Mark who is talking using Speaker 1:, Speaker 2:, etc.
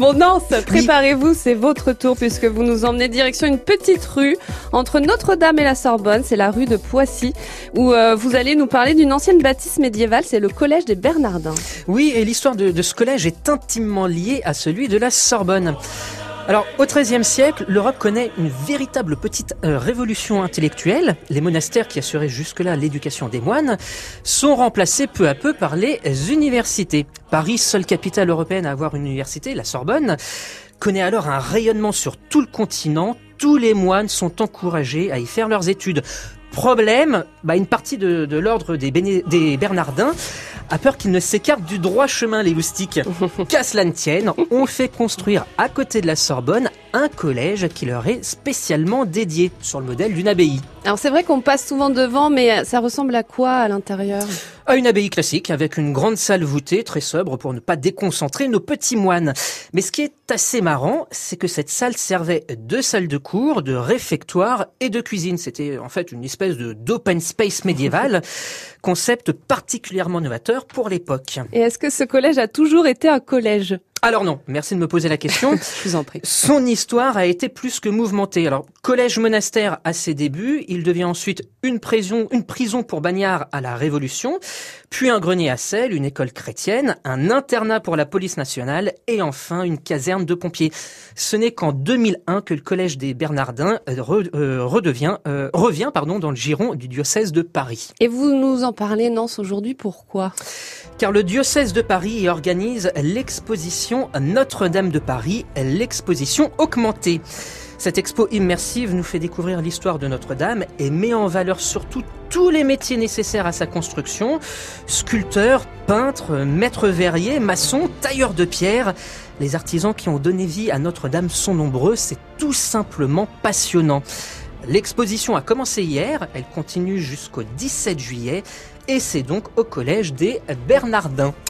Speaker 1: Bon Nance, préparez-vous, c'est votre tour puisque vous nous emmenez direction une petite rue entre Notre-Dame et la Sorbonne, c'est la rue de Poissy, où euh, vous allez nous parler d'une ancienne bâtisse médiévale, c'est le collège des Bernardins.
Speaker 2: Oui, et l'histoire de, de ce collège est intimement liée à celui de la Sorbonne. Alors, au XIIIe siècle, l'Europe connaît une véritable petite euh, révolution intellectuelle. Les monastères qui assuraient jusque-là l'éducation des moines sont remplacés peu à peu par les universités. Paris, seule capitale européenne à avoir une université, la Sorbonne, connaît alors un rayonnement sur tout le continent. Tous les moines sont encouragés à y faire leurs études. Problème, bah, une partie de, l'ordre des Bernardins a peur qu'ils ne s'écartent du droit chemin, les loustiques. Qu'à cela ne tienne, on fait construire à côté de la Sorbonne un collège qui leur est spécialement dédié, sur le modèle d'une abbaye.
Speaker 1: Alors c'est vrai qu'on passe souvent devant, mais ça ressemble à quoi à l'intérieur?
Speaker 2: À une abbaye classique, avec une grande salle voûtée, très sobre, pour ne pas déconcentrer nos petits moines. Mais ce qui est assez marrant, c'est que cette salle servait de salle de cours, de réfectoire et de cuisine. C'était en fait une espèce de d'open space médiéval, concept particulièrement novateur pour l'époque.
Speaker 1: Et est-ce que ce collège a toujours été un collège?
Speaker 2: Alors non, merci de me poser la question.
Speaker 1: Je vous en prie.
Speaker 2: Son histoire a été plus que mouvementée. Alors, collège monastère à ses débuts, il devient ensuite une prison, une prison pour bagnards à la Révolution, puis un grenier à sel, une école chrétienne, un internat pour la police nationale et enfin une caserne de pompiers. Ce n'est qu'en 2001 que le collège des Bernardins euh, re- euh, redevient, euh, revient pardon, dans le giron du diocèse de Paris.
Speaker 1: Et vous nous en parlez, Nance, aujourd'hui, pourquoi?
Speaker 2: Car le diocèse de Paris y organise l'exposition Notre-Dame de Paris, l'exposition augmentée. Cette expo immersive nous fait découvrir l'histoire de Notre-Dame et met en valeur surtout tous les métiers nécessaires à sa construction. Sculpteurs, peintres, maîtres verriers, maçons, tailleurs de pierre. Les artisans qui ont donné vie à Notre-Dame sont nombreux, c'est tout simplement passionnant. L'exposition a commencé hier, elle continue jusqu'au 17 juillet et c'est donc au collège des Bernardins.